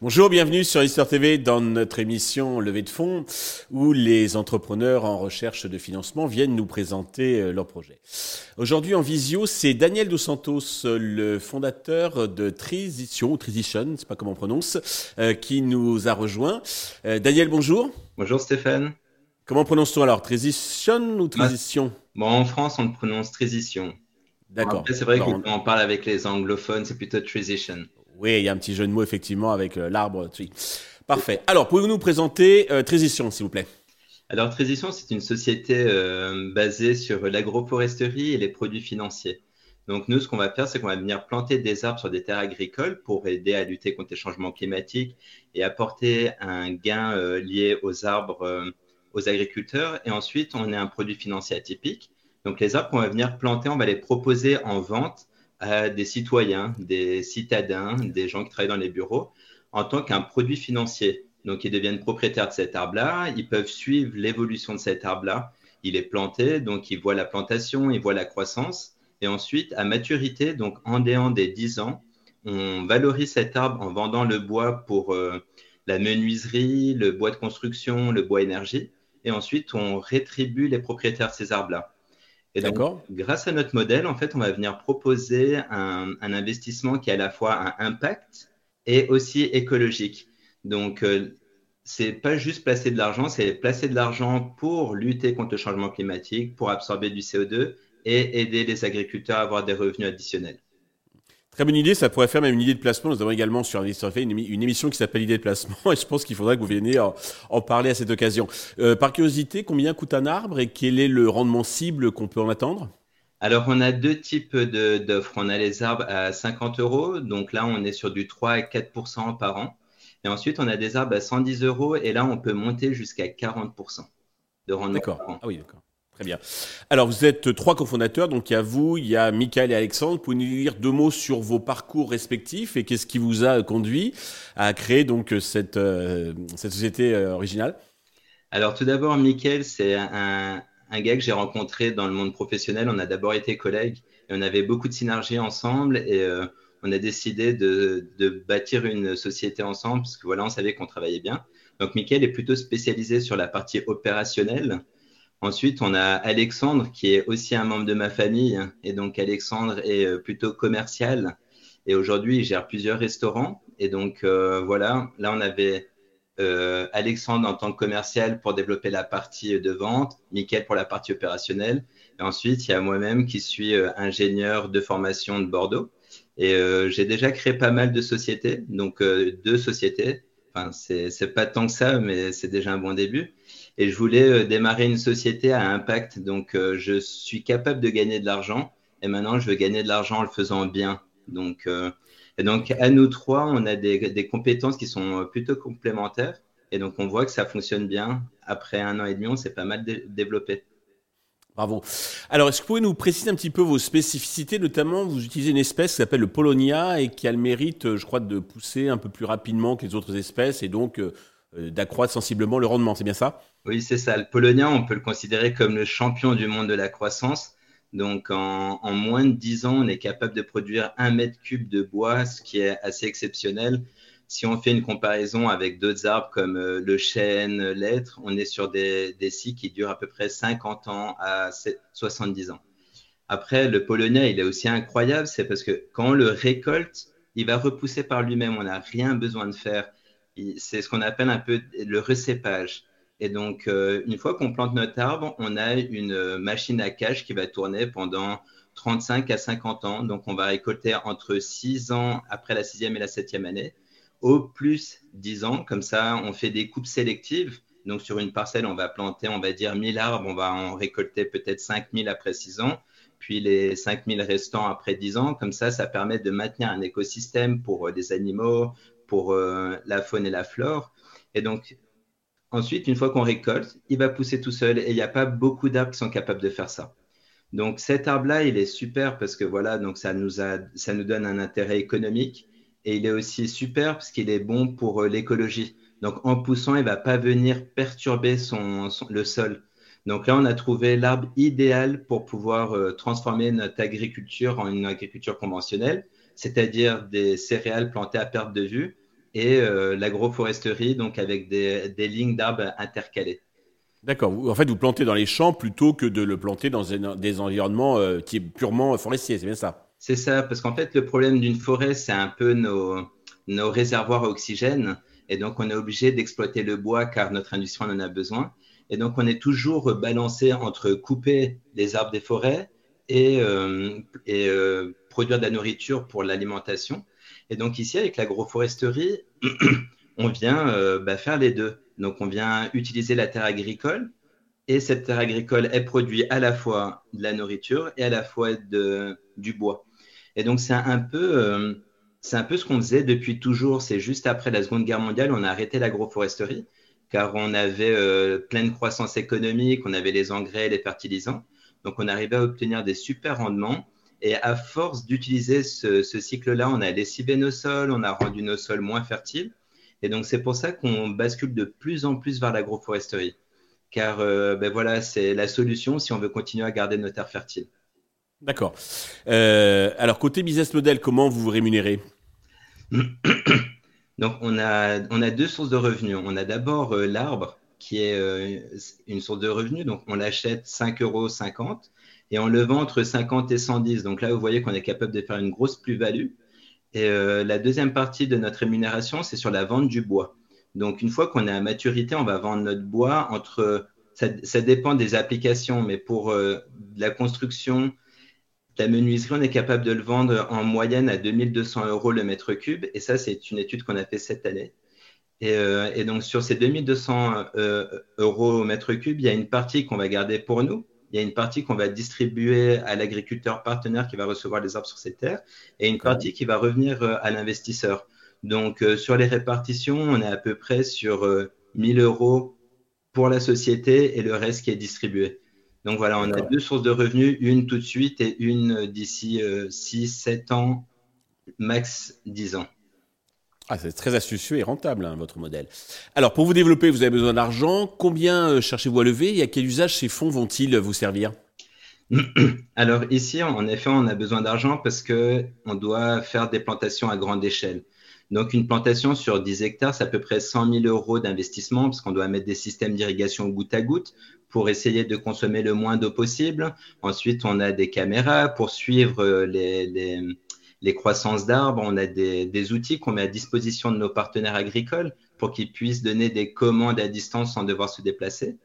Bonjour, bienvenue sur Histoire TV dans notre émission Levée de fonds où les entrepreneurs en recherche de financement viennent nous présenter euh, leurs projets. Aujourd'hui en visio, c'est Daniel Dos Santos, le fondateur de Transition, Transition, c'est pas comment on prononce, euh, qui nous a rejoint. Euh, Daniel, bonjour. Bonjour Stéphane. Comment prononce-t-on alors? Transition ou Transition? Bon, en France, on prononce Transition. D'accord. c'est vrai qu'on on parle avec les anglophones, c'est plutôt Transition. Oui, il y a un petit jeu de mots effectivement avec euh, l'arbre. Parfait. Alors, pouvez-vous nous présenter euh, Transition, s'il vous plaît? Alors, Transition, c'est une société euh, basée sur l'agroforesterie et les produits financiers. Donc, nous, ce qu'on va faire, c'est qu'on va venir planter des arbres sur des terres agricoles pour aider à lutter contre les changements climatiques et apporter un gain lié aux arbres aux agriculteurs. Et ensuite, on est un produit financier atypique. Donc, les arbres qu'on va venir planter, on va les proposer en vente à des citoyens, des citadins, des gens qui travaillent dans les bureaux, en tant qu'un produit financier. Donc, ils deviennent propriétaires de cet arbre-là, ils peuvent suivre l'évolution de cet arbre-là. Il est planté, donc ils voient la plantation, ils voient la croissance. Et ensuite, à maturité, donc en déant des 10 ans, on valorise cet arbre en vendant le bois pour euh, la menuiserie, le bois de construction, le bois énergie. Et ensuite, on rétribue les propriétaires de ces arbres-là. Et donc, grâce à notre modèle, en fait, on va venir proposer un, investissement qui a à la fois un impact et aussi écologique. Donc, euh, c'est pas juste placer de l'argent, c'est placer de l'argent pour lutter contre le changement climatique, pour absorber du CO2 et aider les agriculteurs à avoir des revenus additionnels. Très bonne idée, ça pourrait faire même une idée de placement. Nous avons également sur fait une, une émission qui s'appelle Idée de placement et je pense qu'il faudrait que vous veniez en, parler à cette occasion. Euh, par curiosité, combien coûte un arbre et quel est le rendement cible qu'on peut en attendre? Alors, on a deux types d'offres. On a les arbres à 50 euros, donc là, on est sur du 3 à 4 par an. Et ensuite, on a des arbres à 110 euros, et là, on peut monter jusqu'à 40 de rendement. D'accord. Ah oui, d'accord. Très bien. Alors, vous êtes trois cofondateurs, donc il y a vous, il y a Michael et Alexandre. Pouvez-vous nous dire deux mots sur vos parcours respectifs et qu'est-ce qui vous a conduit à créer donc cette, euh, société euh, originale? Alors, tout d'abord, Michael, c'est un, gars que j'ai rencontré dans le monde professionnel. On a d'abord été collègues et on avait beaucoup de synergies ensemble et euh, on a décidé de, de, bâtir une société ensemble parce que voilà, on savait qu'on travaillait bien. Donc, Michael est plutôt spécialisé sur la partie opérationnelle. Ensuite, on a Alexandre qui est aussi un membre de ma famille. Et donc, Alexandre est euh, plutôt commercial. Et aujourd'hui, il gère plusieurs restaurants. Et donc, euh, voilà, là, on avait euh, Alexandre en tant que commercial pour développer la partie de vente, Mickaël pour la partie opérationnelle. Et ensuite, il y a moi-même qui suis ingénieur de formation de Bordeaux. Et j'ai déjà créé pas mal de sociétés, donc deux sociétés. Enfin, c'est pas tant que ça, mais c'est déjà un bon début et je voulais euh, démarrer une société à impact. Donc, euh, je suis capable de gagner de l'argent et maintenant, je veux gagner de l'argent en le faisant bien. Donc, euh, et donc, à nous trois, on a des, compétences qui sont plutôt complémentaires. Et donc, on voit que ça fonctionne bien. Après un an et demi, on s'est pas mal développé. Bravo. Alors, est-ce que vous pouvez nous préciser un petit peu vos spécificités? Notamment, vous utilisez une espèce qui s'appelle le Polonia et qui a le mérite, je crois, de pousser un peu plus rapidement que les autres espèces et donc d'accroître sensiblement le rendement. C'est bien ça? Oui, c'est ça. Le polonien, on peut le considérer comme le champion du monde de la croissance. Donc, en, moins de 10 ans, on est capable de produire un mètre cube de bois, ce qui est assez exceptionnel. Si on fait une comparaison avec d'autres arbres comme euh, le chêne, l'être, on est sur des, des cycles qui durent à peu près 50 ans à 70 ans. Après, le polonien, il est aussi incroyable, c'est parce que quand on le récolte, il va repousser par lui-même. On n'a rien besoin de faire. C'est ce qu'on appelle un peu le recépage. Et donc, euh, une fois qu'on plante notre arbre, on a une euh, machine à cache qui va tourner pendant 35 à 50 ans. Donc, on va récolter entre 6 ans après la sixième et la septième année, au plus 10 ans. Comme ça, on fait des coupes sélectives. Donc, sur une parcelle, on va planter, on va dire 1000 arbres, on va en récolter peut-être 5000 après 6 ans, puis les 5000 restants après 10 ans. Comme ça, ça permet de maintenir un écosystème pour euh, les animaux, pour la faune et la flore. Et donc, Ensuite, une fois qu'on récolte, il va pousser tout seul et il n'y a pas beaucoup d'arbres qui sont capables de faire ça. Donc cet arbre-là, il est super parce que voilà, donc ça nous, a, ça nous donne un intérêt économique et il est aussi super parce qu'il est bon pour euh, l'écologie. Donc en poussant, il ne va pas venir perturber son, le sol. Donc là, on a trouvé l'arbre idéal pour pouvoir euh, transformer notre agriculture en une agriculture conventionnelle, c'est-à-dire des céréales plantées à perte de vue et euh, l'agroforesterie, donc avec des, lignes d'arbres intercalées. D'accord. En fait, vous plantez dans les champs plutôt que de le planter dans des environnements euh, qui est purement forestiers, c'est bien ça? C'est ça, parce qu'en fait, le problème d'une forêt, c'est un peu nos, nos réservoirs à oxygène. Et donc, on est obligé d'exploiter le bois car notre industrie en a besoin. Et donc, on est toujours balancé entre couper les arbres des forêts et, euh, et euh, produire de la nourriture pour l'alimentation. Et donc, ici, avec l'agroforesterie, on vient euh, bah, faire les deux. Donc, on vient utiliser la terre agricole. Et cette terre agricole, elle produit à la fois de la nourriture et à la fois du bois. Et donc, c'est un peu c'est un peu ce qu'on faisait depuis toujours. C'est juste après la Seconde Guerre mondiale, on a arrêté l'agroforesterie car on avait euh, pleine croissance économique, on avait les engrais, les fertilisants. Donc, on arrivait à obtenir des super rendements. Et à force d'utiliser ce, cycle-là, on a lessivé nos sols, on a rendu nos sols moins fertiles. Et donc, c'est pour ça qu'on bascule de plus en plus vers l'agroforesterie. Car euh, ben voilà, c'est la solution si on veut continuer à garder nos terres fertiles. D'accord. Euh, alors, côté business model, comment vous vous rémunérez? Donc, on a, on a deux sources de revenus. On a d'abord euh, l'arbre, qui est une source de revenus. Donc, on l'achète 5,50 euros et on le vend entre 50 et 110. Donc là, vous voyez qu'on est capable de faire une grosse plus-value. Et la deuxième partie de notre rémunération, c'est sur la vente du bois. Donc, une fois qu'on est à maturité, on va vendre notre bois entre. Ça, dépend des applications, mais pour la construction, la menuiserie, on est capable de le vendre en moyenne à 2200 euros le mètre cube. Et ça, c'est une étude qu'on a fait cette année. Et, euh, donc, sur ces 2200 euh, euros au mètre cube, il y a une partie qu'on va garder pour nous. Il y a une partie qu'on va distribuer à l'agriculteur partenaire qui va recevoir les arbres sur ses terres et une partie qui va revenir euh, à l'investisseur. Donc, sur les répartitions, on est à peu près sur 1000 euros pour la société et le reste qui est distribué. Donc voilà, on a deux sources de revenus, une tout de suite et une d'ici 6, euh, 7 ans, max 10 ans. Ah, c'est très astucieux et rentable, hein, votre modèle. Alors, pour vous développer, vous avez besoin d'argent. Combien euh, cherchez-vous à lever et à quel usage ces fonds vont-ils vous servir? Alors, ici, en effet, on a besoin d'argent parce qu'on doit faire des plantations à grande échelle. Donc, une plantation sur 10 hectares, c'est à peu près 100 000 euros d'investissement parce qu'on doit mettre des systèmes d'irrigation goutte à goutte pour essayer de consommer le moins d'eau possible. Ensuite, on a des caméras pour suivre euh, les, les, croissances d'arbres. On a des, outils qu'on met à disposition de nos partenaires agricoles pour qu'ils puissent donner des commandes à distance sans devoir se déplacer.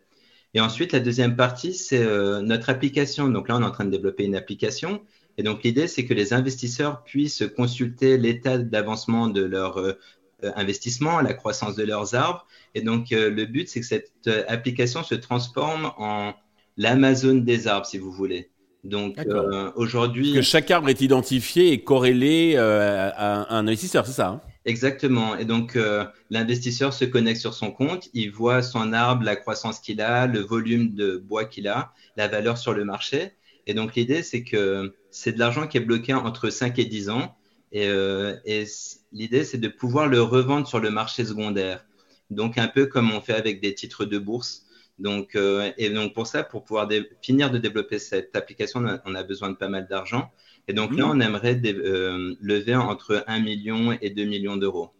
Et ensuite, la deuxième partie, c'est euh, notre application. Donc là, on est en train de développer une application. Et donc, l'idée, c'est que les investisseurs puissent consulter l'état d'avancement de leur euh, investissement, la croissance de leurs arbres. Et donc, euh, le but, c'est que cette euh, application se transforme en l'Amazon des arbres, si vous voulez. Donc, aujourd'hui. Que chaque arbre est identifié et corrélé à un investisseur, c'est ça hein? Exactement. Et donc, l'investisseur se connecte sur son compte, il voit son arbre, la croissance qu'il a, le volume de bois qu'il a, la valeur sur le marché. Et donc, l'idée, c'est que c'est de l'argent qui est bloqué entre 5 et 10 ans. Et, et l'idée, c'est de pouvoir le revendre sur le marché secondaire. Donc, un peu comme on fait avec des titres de bourse. Donc, euh, et donc, pour ça, pour pouvoir finir de développer cette application, on a, besoin de pas mal d'argent. Et donc là, mmh. on aimerait euh, lever entre 1 million et 2 millions d'euros.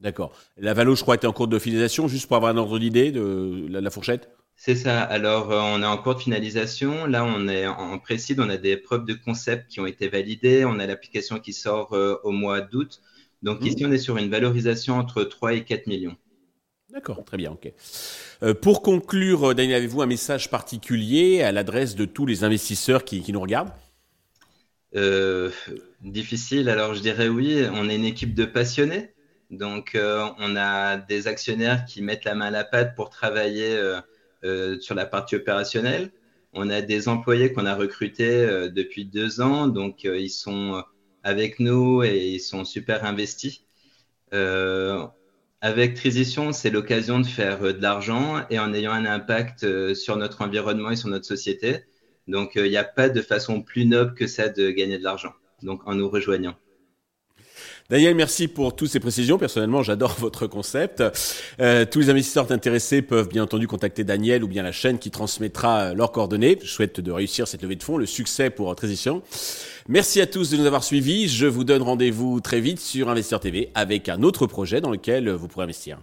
D'accord. La Valo, je crois, est en cours de finalisation, juste pour avoir un ordre d'idée de la, fourchette? C'est ça. Alors, euh, on est en cours de finalisation. Là, on est en précide. On a des preuves de concept qui ont été validées. On a l'application qui sort au mois d'août. Donc mmh. ici, on est sur une valorisation entre 3 et 4 millions. D'accord, très bien, ok. Euh, pour conclure, Daniel, avez-vous un message particulier à l'adresse de tous les investisseurs qui, nous regardent? Euh, Difficile, alors je dirais oui, on est une équipe de passionnés. Donc euh, on a des actionnaires qui mettent la main à la pâte pour travailler sur la partie opérationnelle. On a des employés qu'on a recrutés depuis deux ans, donc ils sont avec nous et ils sont super investis. Euh, avec Transition, c'est l'occasion de faire euh, de l'argent et en ayant un impact euh, sur notre environnement et sur notre société. Donc, il n'y a pas de façon plus noble que ça de gagner de l'argent. Donc, en nous rejoignant. Daniel, merci pour toutes ces précisions. Personnellement, j'adore votre concept. Euh, tous les investisseurs intéressés peuvent bien entendu contacter Daniel ou bien la chaîne qui transmettra leurs coordonnées. Je souhaite de réussir cette levée de fonds, le succès pour Transition. Merci à tous de nous avoir suivis. Je vous donne rendez-vous très vite sur Investisseur TV avec un autre projet dans lequel vous pourrez investir.